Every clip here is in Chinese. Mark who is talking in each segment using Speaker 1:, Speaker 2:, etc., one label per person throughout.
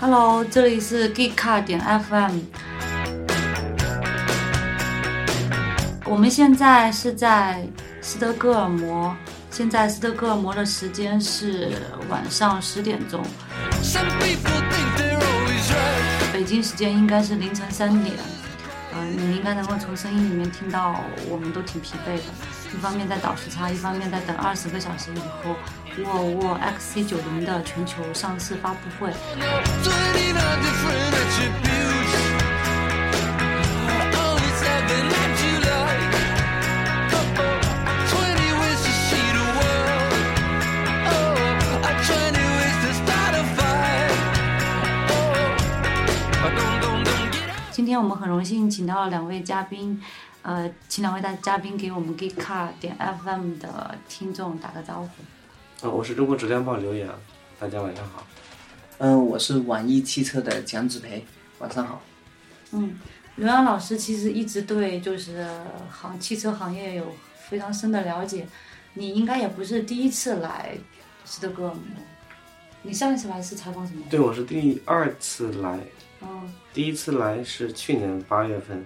Speaker 1: Hello，这里是 Geek Car 点 FM。我们现在是在斯德哥尔摩，现在斯德哥尔摩的时间是晚上十点钟，北京时间应该是凌晨三点。你应该能够从声音里面听到，我们都挺疲惫的。一方面在倒时差，一方面在等二十个小时以后沃尔沃 XC90 的全球上市发布会。今天我们很荣幸请到了两位嘉宾，呃，请两位大嘉宾给我们 Geek Car 点 FM 的听众打个招呼。
Speaker 2: 呃，我是中国质量报刘洋，大家晚上好。
Speaker 3: 嗯，我是网易汽车的蒋子培，晚上好。
Speaker 1: 嗯，刘洋老师其实一直对就是行汽车行业有非常深的了解，你应该也不是第一次来斯德哥尔摩，你上一次来是采访什么？
Speaker 2: 对，我是第二次来。
Speaker 1: 嗯
Speaker 2: 第一次来是去年八月份，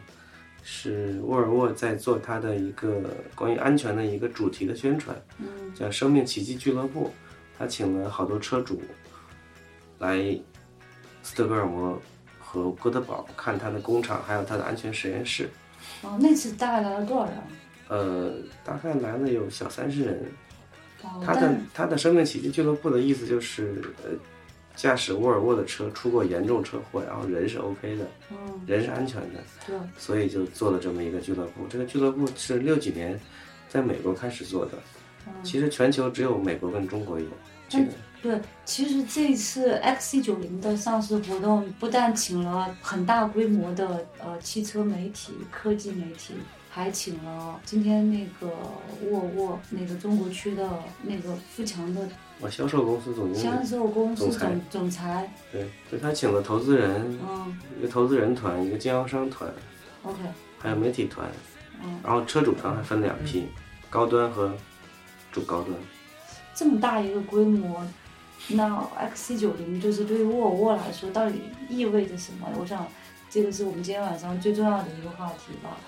Speaker 2: 是沃尔沃在做它的一个关于安全的一个主题的宣传，
Speaker 1: 嗯
Speaker 2: 叫“生命奇迹俱乐部”。他请了好多车主来斯德哥尔摩和哥德堡看他的工厂，还有他的安全实验室。
Speaker 1: 哦，那次大概来了多少人？
Speaker 2: 呃，大概来了有小三十人。
Speaker 1: 哦，
Speaker 2: 他的他的生命奇迹俱乐部的意思就是，呃，驾驶沃尔沃的车出过严重车祸，然后人是 OK 的，
Speaker 1: 嗯
Speaker 2: 人是安全的，
Speaker 1: 对，
Speaker 2: 所以就做了这么一个俱乐部。这个俱乐部是六几年在美国开始做的，
Speaker 1: 嗯
Speaker 2: 其实全球只有美国跟中国有这个。
Speaker 1: 对，其实这一次 XC90 的上市活动不但请了很大规模的呃汽车媒体、科技媒体，还请了今天那个沃尔沃那个中国区的那个富强的
Speaker 2: 我销售公司总经
Speaker 1: 销，售公司
Speaker 2: 总裁
Speaker 1: 总总裁，
Speaker 2: 对，就他请了投资人，
Speaker 1: 嗯
Speaker 2: 一个投资人团，一个经销商团
Speaker 1: ，，OK，
Speaker 2: 还有媒体团，
Speaker 1: 嗯，
Speaker 2: 然后车主团还分两批，高端和主高端。
Speaker 1: 这么大一个规模，那 XC90 就是对于沃尔沃来说到底意味着什么？我想这个是我们今天晚上最重要的一个话题吧。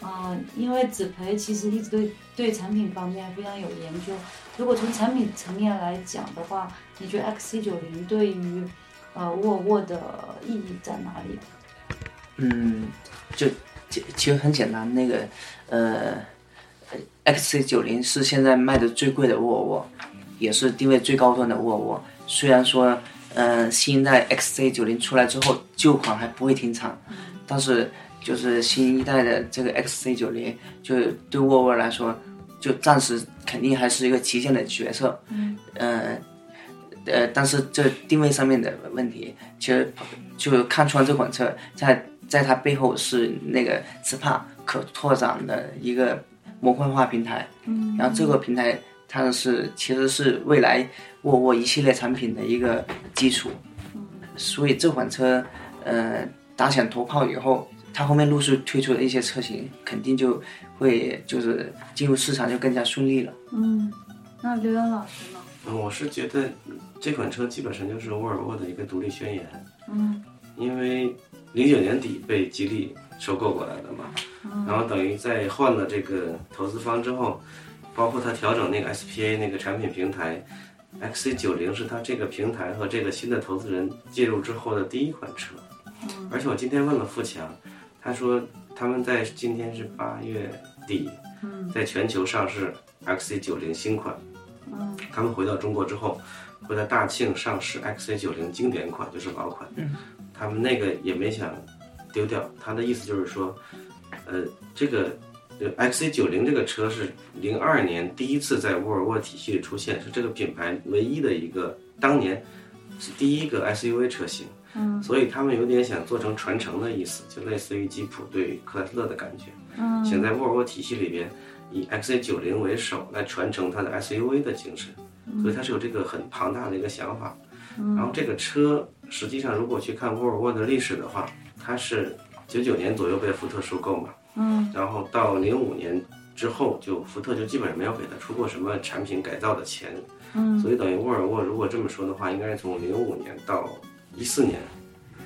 Speaker 1: 啊、因为子培其实一直对对产品方面非常有研究。如果从产品层面来讲的话，你觉得 XC90 对于呃沃尔沃的意义在哪里？
Speaker 3: 嗯，就其其实很简单，那个呃，XC 九零是现在卖的最贵的沃尔沃，也是定位最高端的沃尔沃。虽然说，呃，新一代 XC 九零出来之后，旧款还不会停产，但是就是新一代的这个 XC 九零，就对沃尔沃来说，就暂时肯定还是一个旗舰的角色。
Speaker 1: 嗯，
Speaker 3: 呃。呃，但是这定位上面的问题，其实就看穿这款车在在它背后是那个 SPA 可拓展的一个模块化平台，
Speaker 1: 嗯，
Speaker 3: 然后这个平台它是其实是未来沃尔沃一系列产品的一个基础，所以这款车呃打响头炮以后，它后面陆续推出的一些车型，肯定就会就是进入市场就更加顺利了。
Speaker 1: 嗯，那刘洋老师呢？
Speaker 2: 嗯，我是觉得这款车基本上就是沃尔沃的一个独立宣言，
Speaker 1: 嗯。
Speaker 2: 因为零九年底被吉利收购过来的嘛，然后等于在换了这个投资方之后，包括它调整那个 SPA 那个产品平台，XC 九零是它这个平台和这个新的投资人介入之后的第一款车，而且我今天问了富强，他说他们在今天是八月底，在全球上市 XC90 新款。
Speaker 1: 嗯
Speaker 2: 他们回到中国之后，会在大庆上市 XC90 经典款，就是老款。
Speaker 3: 嗯，
Speaker 2: 他们那个也没想丢掉。他的意思就是说，呃，这个呃 XC90 这个车是零二年第一次在沃尔沃体系里出现，是这个品牌唯一的一个当年是第一个 SUV 车型。
Speaker 1: 嗯
Speaker 2: 所以他们有点想做成传承的意思，就类似于吉普对克莱斯勒的感觉。
Speaker 1: 嗯
Speaker 2: 想在沃尔沃体系里边以 XC90 为首来传承它的 SUV 的精神，所以它是有这个很庞大的一个想法。然后这个车实际上如果去看沃尔沃的历史的话，它是九九年左右被福特收购嘛，
Speaker 1: 嗯
Speaker 2: 然后到零五年之后，就福特就基本上没有给他出过什么产品改造的钱。
Speaker 1: 嗯，
Speaker 2: 所以等于沃尔沃如果这么说的话，应该是从零五年到一四年，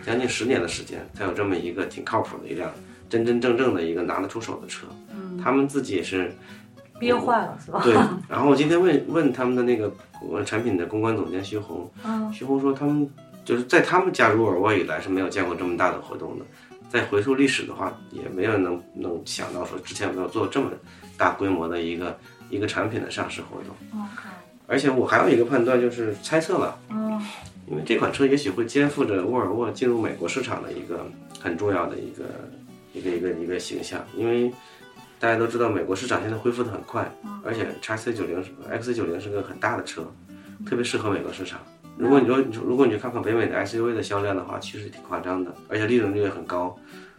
Speaker 2: 将近十年的时间，才有这么一个挺靠谱的一辆真真正正的一个拿得出手的车。嗯，他们自己也是
Speaker 1: 憋坏了是吧？
Speaker 2: 对。然后我今天问问他们的那个产品的公关总监徐红，
Speaker 1: 嗯，
Speaker 2: 徐红说他们就是在他们加入沃尔沃以来是没有见过这么大的活动的。再回溯历史的话，也没有人能能想到说之前没有做这么大规模的一个一个产品的上市活动。而且我还有一个判断就是猜测了，
Speaker 1: 嗯
Speaker 2: 因为这款车也许会肩负着沃尔沃进入美国市场的一个很重要的一个一个一个一个形象，因为大家都知道美国市场现在恢复的很快，而且 x C 九零 X C 九零是个很大的车，特别适合美国市场。如果你说你说如果你去看看北美的 SUV 的销量的话，其实挺夸张的，而且利润率也很高。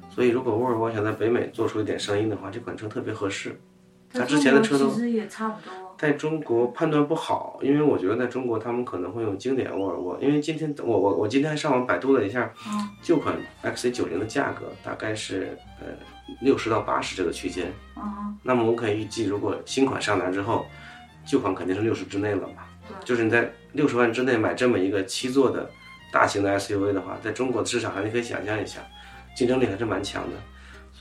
Speaker 2: 所以如果沃尔沃想在北美做出一点声音的话，这款车特别合适。它之前的车都
Speaker 1: 其实也差不多。
Speaker 2: 在中国判断不好，因为我觉得在中国他们可能会用经典沃尔沃，因为今天我我我今天上网百度了一下，旧款 XC 九零的价格大概是呃六十到八十这个区间，
Speaker 1: 嗯，
Speaker 2: 那么我可以预计，如果新款上来之后，旧款肯定是六十之内了嘛，就是你在六十万之内买这么一个七座的大型的 SUV 的话，在中国的市场上你可以想象一下，竞争力还是蛮强的。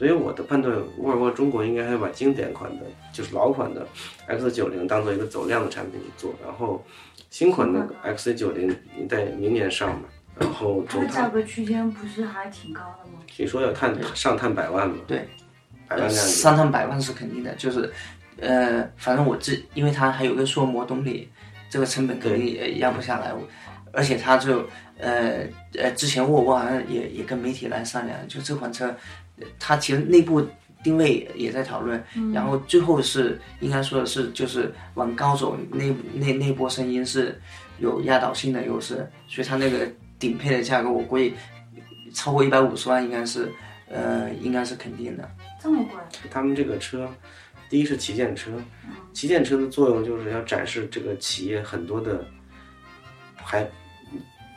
Speaker 2: 所以我的判断，沃尔沃中国应该还把经典款的，就是老款的 X 九零当做一个走量的产品去做，然后新款的 X 九零在明年上嘛，然后
Speaker 1: 它的价格区间不是还挺高的吗？
Speaker 2: 据说要探上探百万嘛，
Speaker 3: 对，上探百万是肯定的，就是，呃，反正我这，因为它还有个缩模动力，这个成本肯定也压不下来，而且它就，呃呃，之前沃尔沃好像也也跟媒体来商量，就这款车，呃它其实内部定位也在讨论，然后最后是应该说的是就是往高走，那那那波声音是有压倒性的优势，所以它那个顶配的价格我估计超过一百五十万应该是，呃，应该是肯定的。
Speaker 1: 这么贵？
Speaker 2: 他们这个车，第一是旗舰车，旗舰车的作用就是要展示这个企业很多的还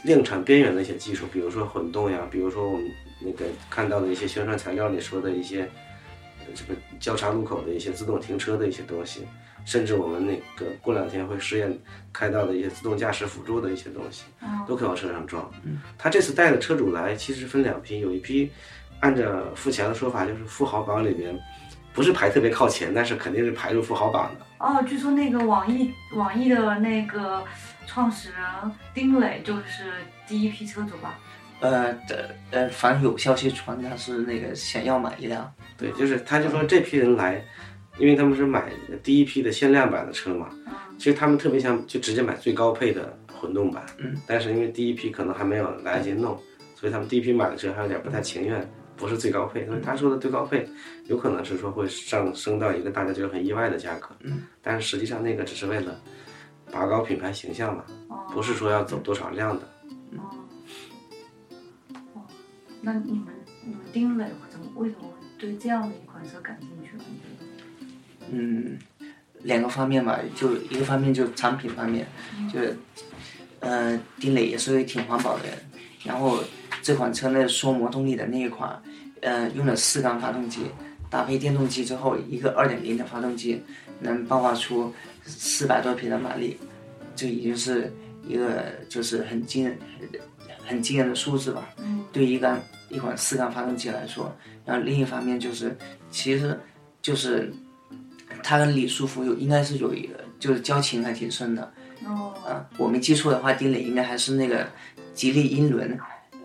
Speaker 2: 量产边缘的一些技术，比如说混动呀，比如说我们那个看到的一些宣传材料里说的一些呃这个交叉路口的一些自动停车的一些东西，甚至我们那个过两天会试验开到的一些自动驾驶辅助的一些东西，都可以往车上装。他这次带的车主来其实分两批，有一批按照付钱的说法，就是富豪榜里面不是排特别靠前，但是肯定是排入富豪榜的。
Speaker 1: 哦，据说那个网易网易的那个创始人丁磊就是第一批车主吧？
Speaker 3: 呃的呃，反正有消息传他是那个想要买一辆，
Speaker 2: 对，就是他就说这批人来，因为他们是买第一批的限量版的车嘛，其实他们特别想就直接买最高配的混动版，
Speaker 3: 嗯，
Speaker 2: 但是因为第一批可能还没有来得及弄，所以他们第一批买的车还有点不太情愿，不是最高配，所以他说的最高配有可能是说会上升到一个大家觉得很意外的价格，
Speaker 3: 嗯，
Speaker 2: 但是实际上那个只是为了拔高品牌形象嘛，不是说要走多少量的。
Speaker 1: 那你们你们丁磊怎么为什么会对这样的一款车感兴趣呢？
Speaker 3: 嗯，两个方面吧，就一个方面就产品方面，就是呃，丁磊也是个挺环保的人，然后这款车呢缩模动力的那一款，呃，用了四缸发动机，搭配电动机之后，一个二点零的发动机能爆发出四百多匹的马力，这已经是一个就是很惊人、很惊人的数字吧。对于一缸一款四缸发动机来说，然后另一方面就是，其实就是他跟李书福有应该是有一个就是交情还挺深的。
Speaker 1: 哦，
Speaker 3: 啊，我没记错的话，丁磊应该还是那个吉利英伦，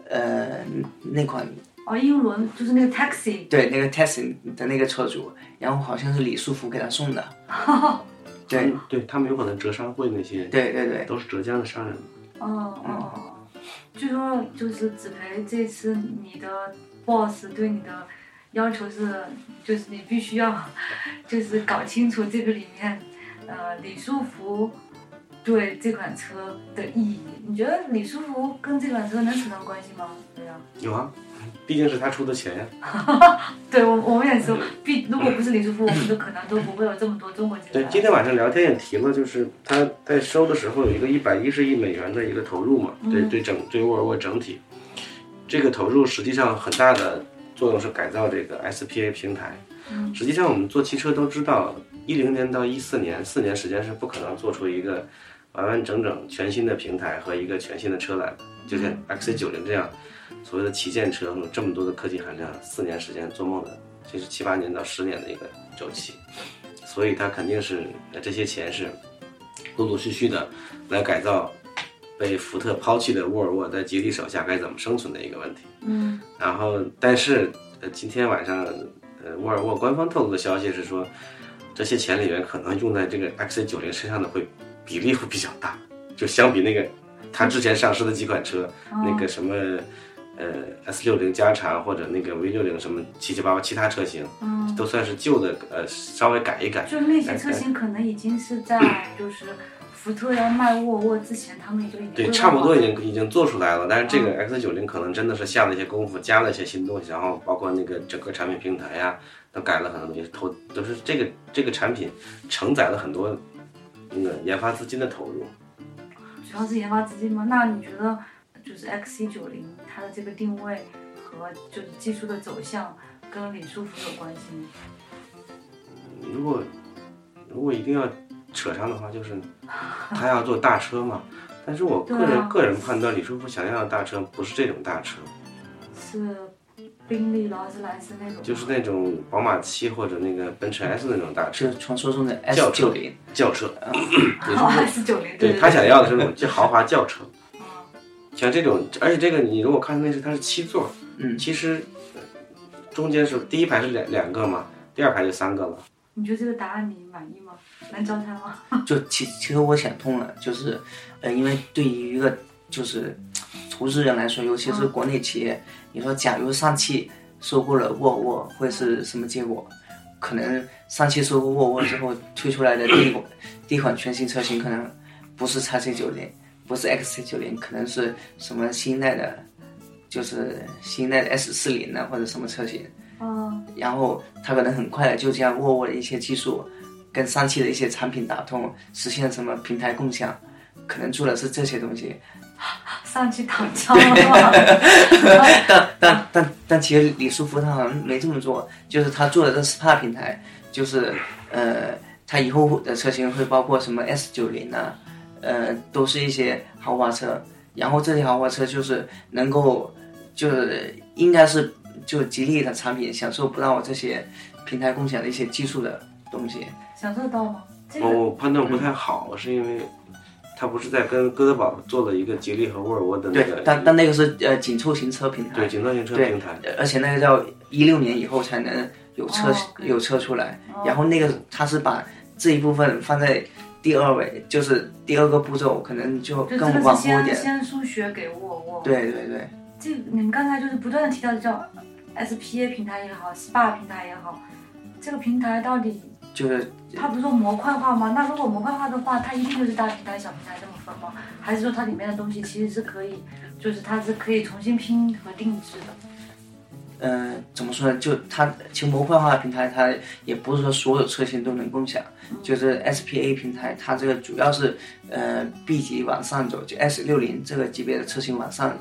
Speaker 3: 呃，那款
Speaker 1: 哦，英伦就是那个 taxi，
Speaker 3: 对那个 Tesla 的那个车主，然后好像是李书福给他送的。对
Speaker 2: 对他们有可能浙商会那些，
Speaker 3: 对对对，
Speaker 2: 都是浙江的商人哦。
Speaker 1: 哦哦，据说就是子培这次你的 boss 对你的要求是，就是你必须要，就是搞清楚这个里面，呃，李书福对这款车的意义。你觉得李书福跟这款车能扯上关系吗？对呀、
Speaker 2: 有啊，毕竟是他出的钱呀。
Speaker 1: 对我我们也说，毕如果不是李书福，我们都可能都不会有这么多中国籍
Speaker 2: 对，今天晚上聊天也提了，就是他在收的时候有一个一百一十亿美元的一个投入嘛，对对整对沃尔沃整体，这个投入实际上很大的作用是改造这个 SPA 平台。实际上我们做汽车都知道，一零年到一四年四年时间是不可能做出一个完完整整全新的平台和一个全新的车来的。就像 XC90 这样所谓的旗舰车有，这么多的科技含量，四年时间做梦的，这是七八年到十年的一个周期。所以它肯定是这些钱是陆陆续续的来改造被福特抛弃的沃尔沃在吉利手下该怎么生存的一个问题。
Speaker 1: 嗯，
Speaker 2: 然后但是呃今天晚上呃沃尔沃官方透露的消息是说，这些钱里面可能用在这个 XC90 身上的会比例会比较大，就相比那个它之前上市的几款车，那个什么。呃，S 六零加长或者那个 V 六零什么七七八八其他车型，
Speaker 1: 嗯，
Speaker 2: 都算是旧的，呃，稍微改一改。
Speaker 1: 就那些车型可能已经是在 就是福特要卖沃尔沃之前，他们也就已经
Speaker 2: 对，差不多已经已经做出来了。但是这个 X 九零可能真的是下了一些功夫，加了一些新东西，然后包括那个整个产品平台呀，都改了很多东西，投都是这个这个产品承载了很多那个研发资金的投入。
Speaker 1: 主要是研发资金吗？那你觉得？就是 X C 九零，它的这个定位和就是技术的走向跟李书福有关系吗？
Speaker 2: 如果如果一定要扯上的话，就是他要做大车嘛。但是我个人个人判断，李书福想要的大车不是这种大车，
Speaker 1: 是宾利、劳斯莱斯那种，
Speaker 2: 就是那种宝马七或者那个奔驰 S 那种大车，
Speaker 3: 传说中的 S 九零
Speaker 2: 轿车。
Speaker 1: S 九零，
Speaker 2: 对他想要的是那种豪华轿车。像这种，而且这个你如果看那是它是七座，
Speaker 3: 嗯，
Speaker 2: 其实中间是第一排是两两个嘛，第二排就三个了。
Speaker 1: 你觉得这个答案你满意吗？能交差吗？
Speaker 3: 就其其实我想通了，就是呃，因为对于一个就是投资人来说，尤其是国内企业，你说假如上汽收购了沃尔沃，会是什么结果？可能上汽收购沃尔沃之后推出来的第一款第一款全新车型，可能不是叉 C 九零。不是 X C 九零，可能是什么新一代的，就是新一代的 S 四零呢，或者什么车型。
Speaker 1: 嗯。
Speaker 3: 然后它可能很快的就将沃尔沃的一些技术跟上汽的一些产品打通，实现什么平台共享，可能做的是这些东西。
Speaker 1: 上去躺枪了。
Speaker 3: 但但但但其实李书福他好像没这么做，就是他做的这 SPA 平台，就是呃，他以后的车型会包括什么 S 九零呢？呃，都是一些豪华车，然后这些豪华车就是能够，就是应该是就吉利的产品享受不到这些平台共享的一些技术的东西，
Speaker 1: 享受到吗？
Speaker 2: 我判断不太好，是因为他不是在跟哥德堡做了一个吉利和沃尔沃的那个，
Speaker 3: 但但那个是呃紧凑型车平台，
Speaker 2: 对紧凑型车平台，
Speaker 3: 而且那个叫一六年以后才能有车有车出来，然后那个他是把这一部分放在。第二位就是第二个步骤，可能就更广阔一点。
Speaker 1: 先输血给沃尔沃。
Speaker 3: 对对对。
Speaker 1: 这你们刚才就是不断的提到的叫 SPA 平台也好，SPA 平台也好，这个平台到底
Speaker 3: 就是
Speaker 1: 它不是说模块化吗？那如果模块化的话，它一定就是大平台、小平台这么分吗？还是说它里面的东西其实是可以，就是它是可以重新拼和定制的？
Speaker 3: 嗯，怎么说呢？就它其实模块化平台，它也不是说所有车型都能共享。就是 SPA 平台，它这个主要是呃 B 级往上走，就 S 六零这个级别的车型往上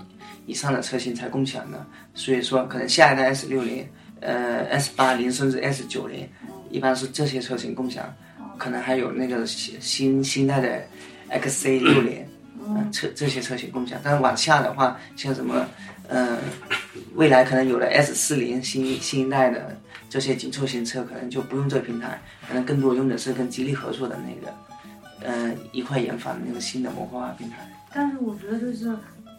Speaker 3: 以上的车型才共享的。所以说，可能下一代 S 六零、呃 S 八零甚至 S 九零，一般是这些车型共享。可能还有那个新新新代的 XC 六零，嗯，车这些车型共享。但是往下的话，像什么，嗯。未来可能有了 S 四零新新一代的这些紧凑型车，可能就不用这个平台，可能更多用的是跟吉利合作的那个，嗯，一块研发的那个新的模块化平台。
Speaker 1: 但是我觉得就是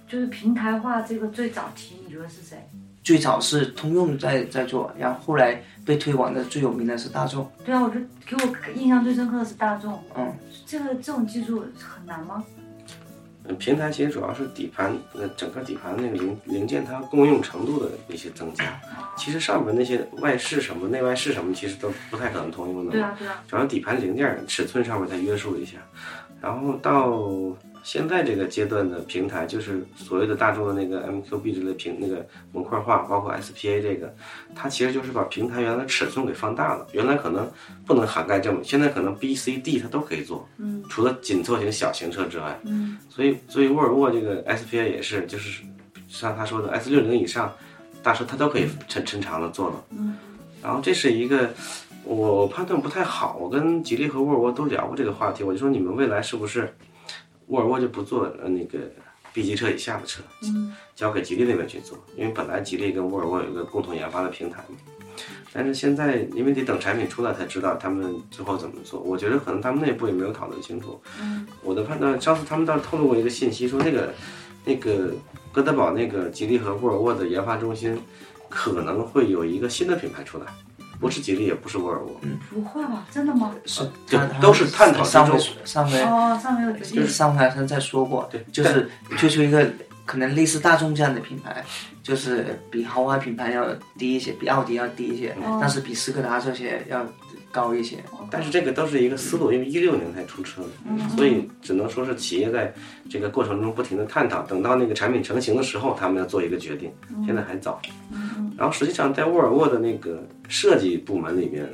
Speaker 1: 就是平台化这个最早提，你觉得是谁？
Speaker 3: 最早是通用在在做，然后后来被推广的最有名的是大众。
Speaker 1: 对啊，我觉得给我印象最深刻的是大众。
Speaker 3: 嗯，
Speaker 1: 这个这种技术很难吗？
Speaker 2: 平台其实主要是底盘，呃，整个底盘那个零零件它共用程度的一些增加。其实上面那些外饰什么、内外饰什么，其实都不太可能通用的。
Speaker 1: 对啊，对啊。
Speaker 2: 主要底盘零件尺寸上面再约束一下，然后到。现在这个阶段的平台，就是所谓的大众的那个 MQB 之类平那个模块化，包括 SPA 这个，它其实就是把平台原来尺寸给放大了。原来可能不能涵盖这么，现在可能 B、C、D 它都可以做。
Speaker 1: 嗯。
Speaker 2: 除了紧凑型小型车之外。
Speaker 1: 嗯。
Speaker 2: 所以，所以沃尔沃这个 SPA 也是，就是像他说的 S 六零以上，大车它都可以抻抻长了做了。
Speaker 1: 嗯。
Speaker 2: 然后这是一个我判断不太好，我跟吉利和沃尔沃都聊过这个话题，我就说你们未来是不是沃尔沃就不做呃那个 B 级车以下的车，
Speaker 1: 嗯，
Speaker 2: 交给吉利那边去做，因为本来吉利跟沃尔沃有一个共同研发的平台嘛。但是现在因为得等产品出来才知道他们最后怎么做，我觉得可能他们内部也没有讨论清楚。
Speaker 1: 嗯，
Speaker 2: 我的判断，上次他们倒是透露过一个信息，说那个那个哥德堡那个吉利和沃尔沃的研发中心可能会有一个新的品牌出来，不是吉利，也不是沃尔沃，嗯
Speaker 1: 不会吧？真的吗？
Speaker 3: 是
Speaker 2: 就都是探讨之
Speaker 3: 上回
Speaker 2: 中
Speaker 3: 上回
Speaker 1: 哦，上回有
Speaker 3: 就是。上回好像在说过，
Speaker 2: 对
Speaker 3: 就是推出一个可能类似大众这样的品牌，就是比豪华品牌要低一些，比奥迪要低一些，
Speaker 1: 哦
Speaker 3: 但是比斯柯达这些要高一些。
Speaker 2: 但是这个都是一个思路，因为一六年才出车，所以只能说是企业在这个过程中不停的探讨，等到那个产品成型的时候，他们要做一个决定，现在还早。然后实际上在沃尔沃的那个设计部门里边，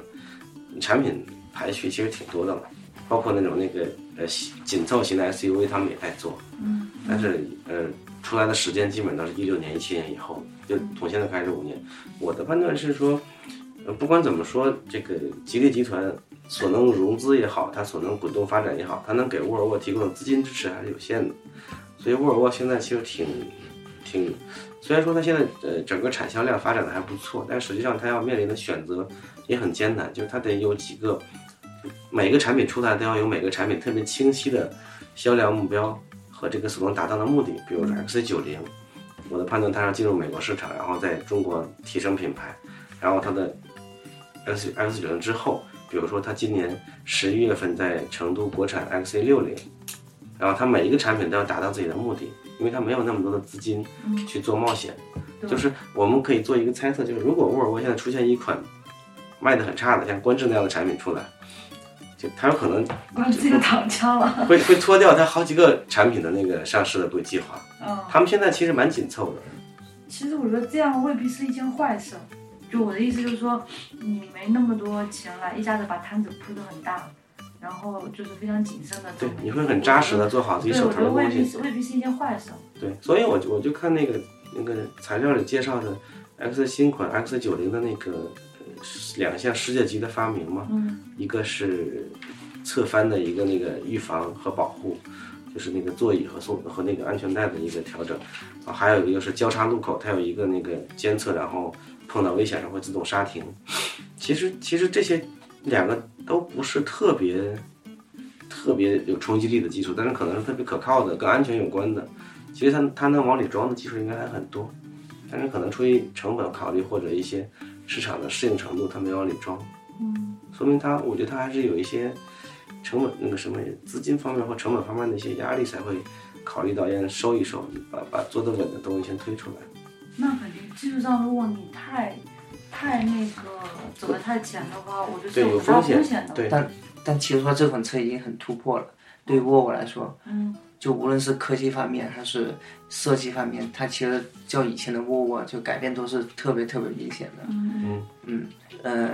Speaker 2: 产品排序其实挺多的了，包括那种那个呃紧凑型的 SUV，他们也在做，
Speaker 1: 嗯，
Speaker 2: 但是呃出来的时间基本都是一六年、一七年以后，就从现在开始五年。我的判断是说，呃，不管怎么说，这个吉利集团所能融资也好，它所能滚动发展也好，它能给沃尔沃提供的资金支持还是有限的。所以沃尔沃现在其实挺挺，虽然说它现在呃整个产销量发展的还不错，但实际上它要面临的选择也很艰难，就是它得有几个每个产品出来都要有每个产品特别清晰的销量目标和这个所能达到的目的，比如说 XC90，我的判断它要进入美国市场，然后在中国提升品牌，然后它的 X X 九零之后，比如说它今年十一月份在成都国产 XC 六零，然后它每一个产品都要达到自己的目的，因为它没有那么多的资金去做冒险。
Speaker 1: 对
Speaker 2: 就是我们可以做一个猜测，就是如果沃尔沃现在出现一款卖的很差的，像观致那样的产品出来，就它有可能
Speaker 1: 关这个躺枪了。
Speaker 2: 会会脱掉他好几个产品的那个上市的规计划。
Speaker 1: 嗯，
Speaker 2: 他们现在其实蛮紧凑的。
Speaker 1: 其实我觉得这样未必是一件坏事。就我的意思就是说，你没那么多钱来一下子把摊子铺得很大，然后就是非常谨慎的做
Speaker 2: 对，你会很扎实的做好自己，手头的东西。
Speaker 1: 未必是一件坏事。
Speaker 2: 对，所以我就我就看那个那个材料里介绍的 X 新款 X 九零的那个呃两项世界级的发明嘛，
Speaker 1: 嗯
Speaker 2: 一个是侧翻的一个那个预防和保护，就是那个座椅和松和那个安全带的一个调整，啊，还有一个是交叉路口，它有一个那个监测，然后碰到危险时会自动刹停。其实其实这些两个都不是特别特别有冲击力的技术，但是可能是特别可靠的、跟安全有关的。其实它它能往里装的技术应该还很多，但是可能出于成本考虑或者一些市场的适应程度，它没往里装。
Speaker 1: 嗯，
Speaker 2: 说明它，我觉得它还是有一些成本那个什么资金方面或成本方面的一些压力，才会考虑到要收一收，把把做得稳的东西先推出来。
Speaker 1: 那肯定技术上，如果你太太那个走的太前的话，我觉得
Speaker 2: 有风险
Speaker 1: 的。
Speaker 2: 对
Speaker 3: 但但其实说这款车已经很突破了，对于沃尔沃来说，
Speaker 1: 嗯
Speaker 3: 就无论是科技方面还是设计方面，它其实较以前的沃尔沃就改变都是特别特别明显的。
Speaker 1: 嗯
Speaker 3: 嗯，呃，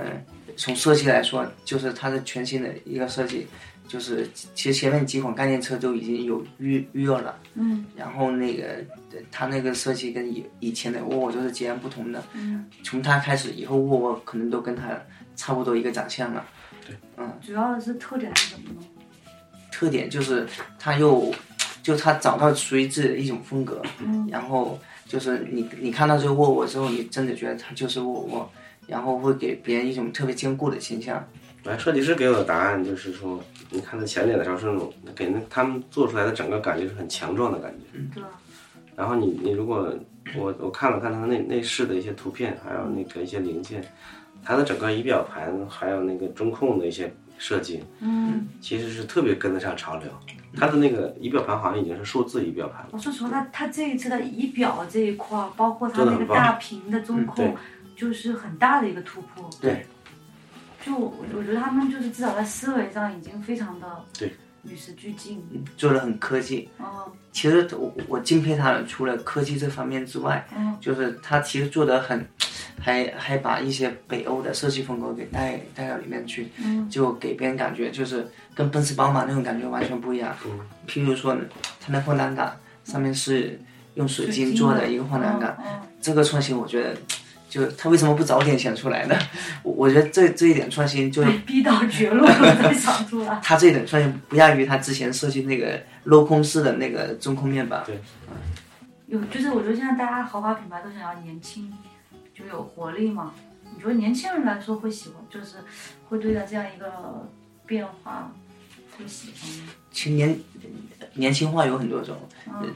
Speaker 3: 从设计来说，就是它的全新的一个设计，就是其实前面几款概念车都已经有预预热了，
Speaker 1: 嗯
Speaker 3: 然后那个呃它那个设计跟以以前的沃尔沃就是截然不同的。
Speaker 1: 嗯，
Speaker 3: 从它开始以后，沃尔沃可能都跟它差不多一个长相了。
Speaker 1: 对，嗯主要的是特点是什么呢？
Speaker 3: 特点就是它又，就它找到属于自己的一种风格，
Speaker 1: 嗯
Speaker 3: 然后就是你你看到这个沃尔沃之后，你真的觉得它就是沃尔沃，然后会给别人一种特别坚固的形象。
Speaker 2: 来，设计师给我的答案就是说，你看它前脸的时候是那种给那他们做出来的整个感觉是很强壮的感觉。
Speaker 1: 对？
Speaker 2: 然后你你如果我我看了看它内内饰的一些图片，还有那个一些零件，它的整个仪表盘还有那个中控的一些设计，
Speaker 1: 嗯，
Speaker 2: 其实是特别跟得上潮流。它的那个仪表盘好像已经是数字仪表盘了。
Speaker 1: 我说实话，它它这一次的仪表这一块儿，包括它那个大屏的中控
Speaker 2: 对，
Speaker 1: 就是很大的一个突破。
Speaker 3: 对，
Speaker 1: 就我我觉得他们就是至少在思维上已经非常的
Speaker 2: 对
Speaker 1: 与时俱进。
Speaker 3: 做的很科技。
Speaker 1: 哦
Speaker 3: 其实我我敬佩他的，除了科技这方面之外，
Speaker 1: 嗯
Speaker 3: 就是他其实做的很，还还把一些北欧的设计风格给带带到里面去，
Speaker 1: 嗯
Speaker 3: 就给别人感觉就是跟奔驰、宝马那种感觉完全不一样。
Speaker 2: 嗯
Speaker 3: 譬如说，它那换挡杆上面是用水晶做的一个换挡杆，这个创新我觉得，就他为什么不早点想出来呢？我我觉得这这一点创新就
Speaker 1: 逼到绝路了才想出来。
Speaker 3: 他这一点创新不亚于他之前设计那个镂空式的那个中空面板。
Speaker 2: 对，
Speaker 1: 有就是我觉得现在大家豪华品牌都想要年轻，就有活力嘛。你觉得年轻人来说会喜欢，就是会对待这样一个变化会喜欢吗？
Speaker 3: 青年年轻化有很多种，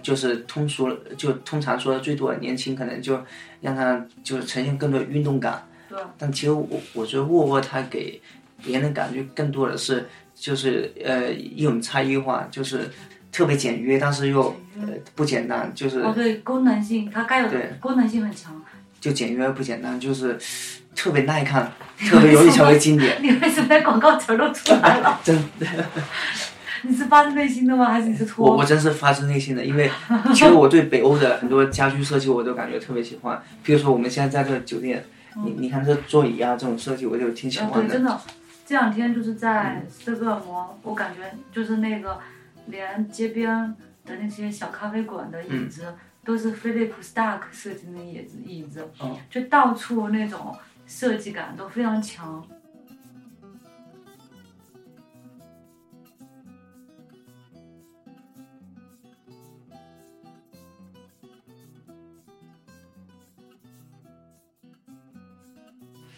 Speaker 3: 就是通俗就通常说的最多，年轻可能就让他就是呈现更多运动感。
Speaker 1: 对。
Speaker 3: 但其实我我觉得沃尔沃它给别人的感觉更多的是就是呃一种差异化，就是特别简约，但是又呃不简单，就是
Speaker 1: 哦对功能性它该有的功能性很强，
Speaker 3: 就简约不简单，就是特别耐看，特别容易成为经典。
Speaker 1: 你为什么广告词都出来了？
Speaker 3: 真的。
Speaker 1: 你是发自内心的吗？还是你是托？
Speaker 3: 我我真是发自内心的，因为其实我对北欧的很多家居设计我都感觉特别喜欢。比如说我们现在在这酒店，你你看这座椅啊，这种设计我就挺喜欢
Speaker 1: 的。真的，这两天就是在斯德哥尔摩，我感觉就是那个连街边的那些小咖啡馆的椅子都是飞利浦 Stark 设计的椅子，椅子就到处那种设计感都非常强。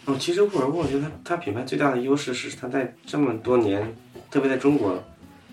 Speaker 2: 哦，其实沃尔沃，我觉得它它品牌最大的优势是它在这么多年，特别在中国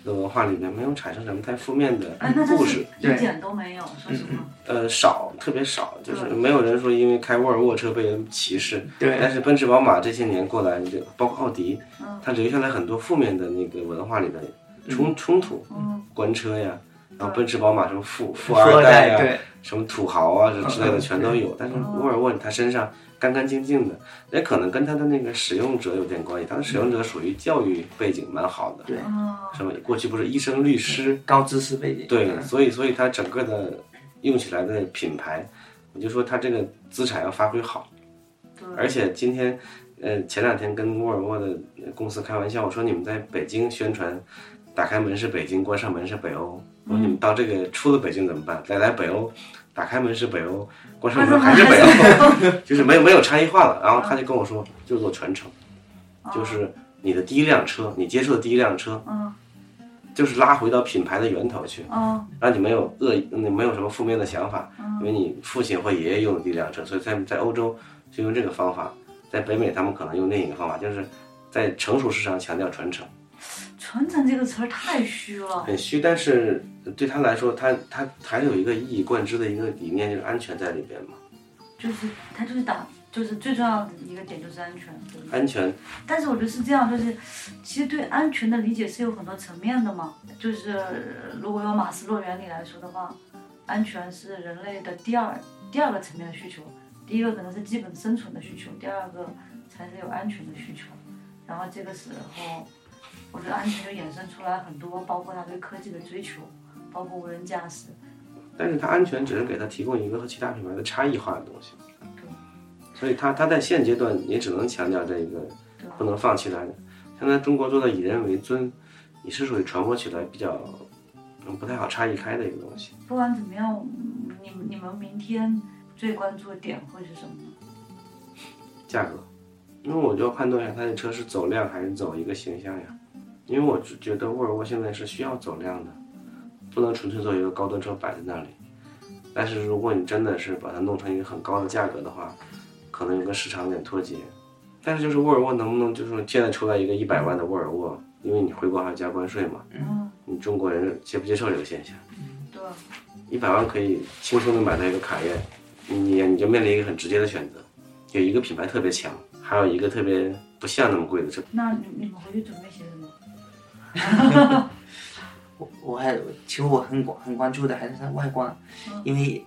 Speaker 2: 的文化里面，没有产生什么太负面的故事，
Speaker 1: 一点都没有，说实话。
Speaker 2: 呃，少，特别少，就是没有人说因为开沃尔沃车被人歧视。
Speaker 3: 对。
Speaker 2: 但是奔驰、宝马这些年过来，就包括奥迪，它留下来很多负面的那个文化里的冲冲突，官车呀，然后奔驰、宝马什么富富二代呀，什么土豪啊之类的全都有，但是沃尔沃它身上。干干净净的，也可能跟他的那个使用者有点关系。他的使用者属于教育背景蛮好的，
Speaker 3: 对，
Speaker 2: 什么过去不是医生、律师，
Speaker 3: 高知识背景，
Speaker 2: 对，所以所以他整个的用起来的品牌，我就说他这个资产要发挥好。而且今天，呃，前两天跟沃尔沃的公司开玩笑，我说你们在北京宣传，打开门是北京，关上门是北欧。我说你们到这个出了北京怎么办？再来北欧。打开门是北欧，关上门还是北欧，就是没有没有差异化了。然后他就跟我说，就做传承，就是你的第一辆车，你接触的第一辆车，就是拉回到品牌的源头去，让你没有恶，你没有什么负面的想法，因为你父亲或爷爷用的第一辆车，所以在在欧洲就用这个方法，在北美他们可能用另一个方法，就是在成熟市场强调传承。
Speaker 1: 传承这个词儿太虚了，
Speaker 2: 很虚，但是对他来说，他他还有一个一以贯之的一个理念，就是安全在里边嘛。
Speaker 1: 就是他就是打，就是最重要的一个点就是安全。
Speaker 2: 安全。
Speaker 1: 但是我觉得是这样，就是其实对安全的理解是有很多层面的嘛。就是如果用马斯洛原理来说的话，安全是人类的第二第二个层面的需求，第一个可能是基本生存的需求，第二个才是有安全的需求。然后这个时候。我觉得安全就衍生出来很多，包括他对科技的追求，包括无人驾驶。
Speaker 2: 但是它安全只是给他提供一个和其他品牌的差异化的东西。所以它它在现阶段也只能强调这一个，不能放弃它。现在中国做到以人为尊，也是属于传播起来比较不太好差异开的一个东西。
Speaker 1: 不管怎么样，你你们明天最关注的点会是什么？
Speaker 2: 价格，因为我就要判断一下，他的车是走量还是走一个形象呀？因为我觉得沃尔沃现在是需要走量的，不能纯粹做一个高端车摆在那里。但是如果你真的是把它弄成一个很高的价格的话，可能有个市场有点脱节。但是就是沃尔沃能不能就是说现在出来一个一百万的沃尔沃，因为你回国还要加关税嘛？嗯。你中国人接不接受这个现象？
Speaker 1: 对。
Speaker 2: 一百万可以轻松的买到一个卡宴，你你就面临一个很直接的选择，有一个品牌特别强，还有一个特别不像那么贵的车。
Speaker 1: 那你你们回去准备些什么？
Speaker 3: 我我还其实我很关很关注的还是它外观，因为，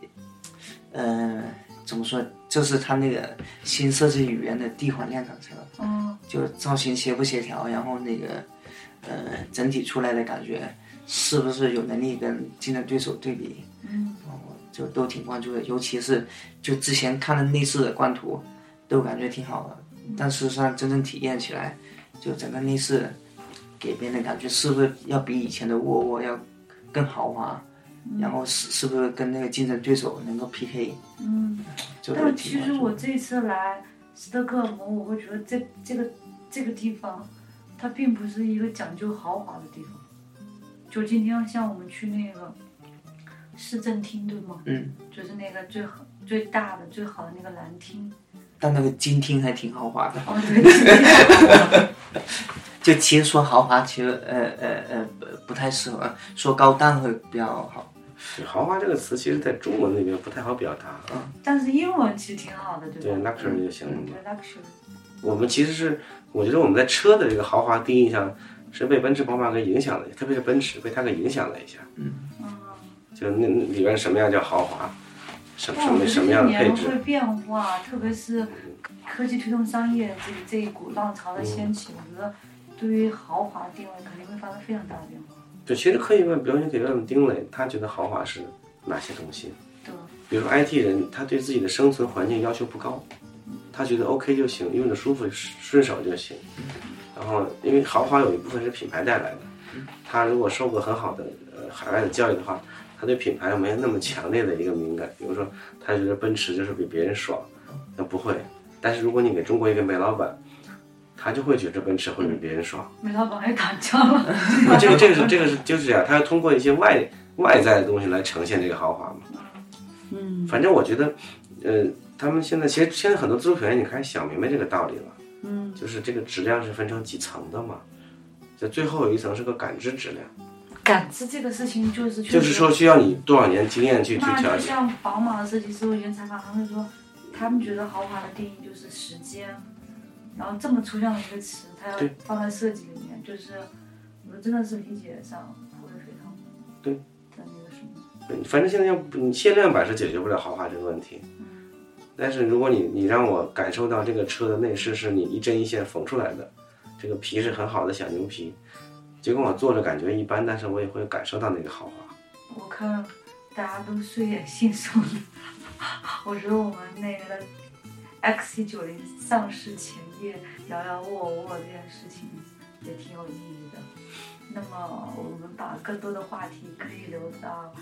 Speaker 3: 呃，怎么说，就是它那个新设计语言的地缓量产车，嗯，就造型协不协调，然后那个，呃，整体出来的感觉是不是有能力跟竞争对手对比，嗯，就都挺关注的，尤其是就之前看的内饰的官图，都感觉挺好的，但事实上真正体验起来，就整个内饰。给别人的感觉是不是要比以前的沃尔沃要更豪华？然后是是不是跟那个竞争对手能够 PK？
Speaker 1: 嗯，但其实我这次来斯德哥尔摩，我会觉得这这个这个地方，它并不是一个讲究豪华的地方。就今天像我们去那个市政厅，对吗？
Speaker 3: 嗯，
Speaker 1: 就是那个最好最大的最好的那个蓝厅。
Speaker 3: 但那个金厅还挺豪华的。
Speaker 1: 哦，对，
Speaker 3: 就其实说豪华，其实呃呃呃不不太适合，说高档会比较好。
Speaker 2: 豪华这个词，其实在中文里面不太好表达啊。
Speaker 1: 但是英文其实挺好的，对
Speaker 2: 对
Speaker 1: 吧
Speaker 2: ？，luxury 就行了嘛。
Speaker 1: 对 luxury。
Speaker 2: 我们其实是，我觉得我们在车的这个豪华第一印象是被奔驰、宝马给影响了，特别是奔驰被它给影响了一下。
Speaker 1: 嗯。
Speaker 2: 就那那里边什么样叫豪华，什么什么样的配置
Speaker 1: 会，变化，特别是科技推动商业这这一股浪潮的掀起，我觉得对于豪华的定位肯定会发生非常大的变化。
Speaker 2: 对，其实可以问，比如你可以问丁磊，他觉得豪华是哪些东西？
Speaker 1: 对，
Speaker 2: 比如说 IT 人，他对自己的生存环境要求不高，他觉得 OK 就行，用着舒服顺手就行。然后，因为豪华有一部分是品牌带来的，他如果受过很好的呃海外的教育的话，他对品牌没有那么强烈的一个敏感。比如说，他觉得奔驰就是比别人爽，那不会。但是如果你给中国一个煤老板，他就会觉得奔驰会比别人爽。
Speaker 1: 煤老板还打架了。
Speaker 2: 这个这个是这个是就是这样，他要通过一些外外在的东西来呈现这个豪华嘛。
Speaker 1: 嗯
Speaker 2: 反正我觉得，呃，他们现在其实现在很多自主品牌已经开始想明白这个道理了，
Speaker 1: 嗯，
Speaker 2: 就是这个质量是分成几层的嘛，就最后有一层是个感知质量，
Speaker 1: 感知这个事情就是
Speaker 2: 就是说需要你多少年经验去去
Speaker 1: 那
Speaker 2: 调节。
Speaker 1: 就像宝马的设计师，我以前采访他们说，他们觉得豪华的定义就是时间，然后这么抽象的一个词，它要放在设计里面，就是我们真的是理解上会非常
Speaker 2: 对。
Speaker 1: 的那个什么，
Speaker 2: 反正现在要你限量版是解决不了豪华这个问题，但是如果你你让我感受到这个车的内饰是你一针一线缝出来的，这个皮是很好的小牛皮，尽管我坐着感觉一般，但是我也会感受到那个豪华。
Speaker 1: 我看大家都睡眼惺忪的，我觉得我们那个 XC90 上市前夜摇摇沃沃这件事情也挺有意义的。那么我们把更多的话题可以留到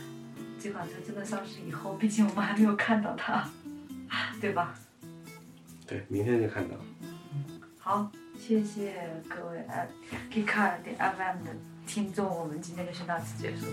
Speaker 1: 这款车真的上市以后，毕竟我们还没有看到它，对吧？
Speaker 2: 对，明天就看到。
Speaker 1: 好，谢谢各位呃 Geekcar 点 FM 的听众，我们今天就先到此结束。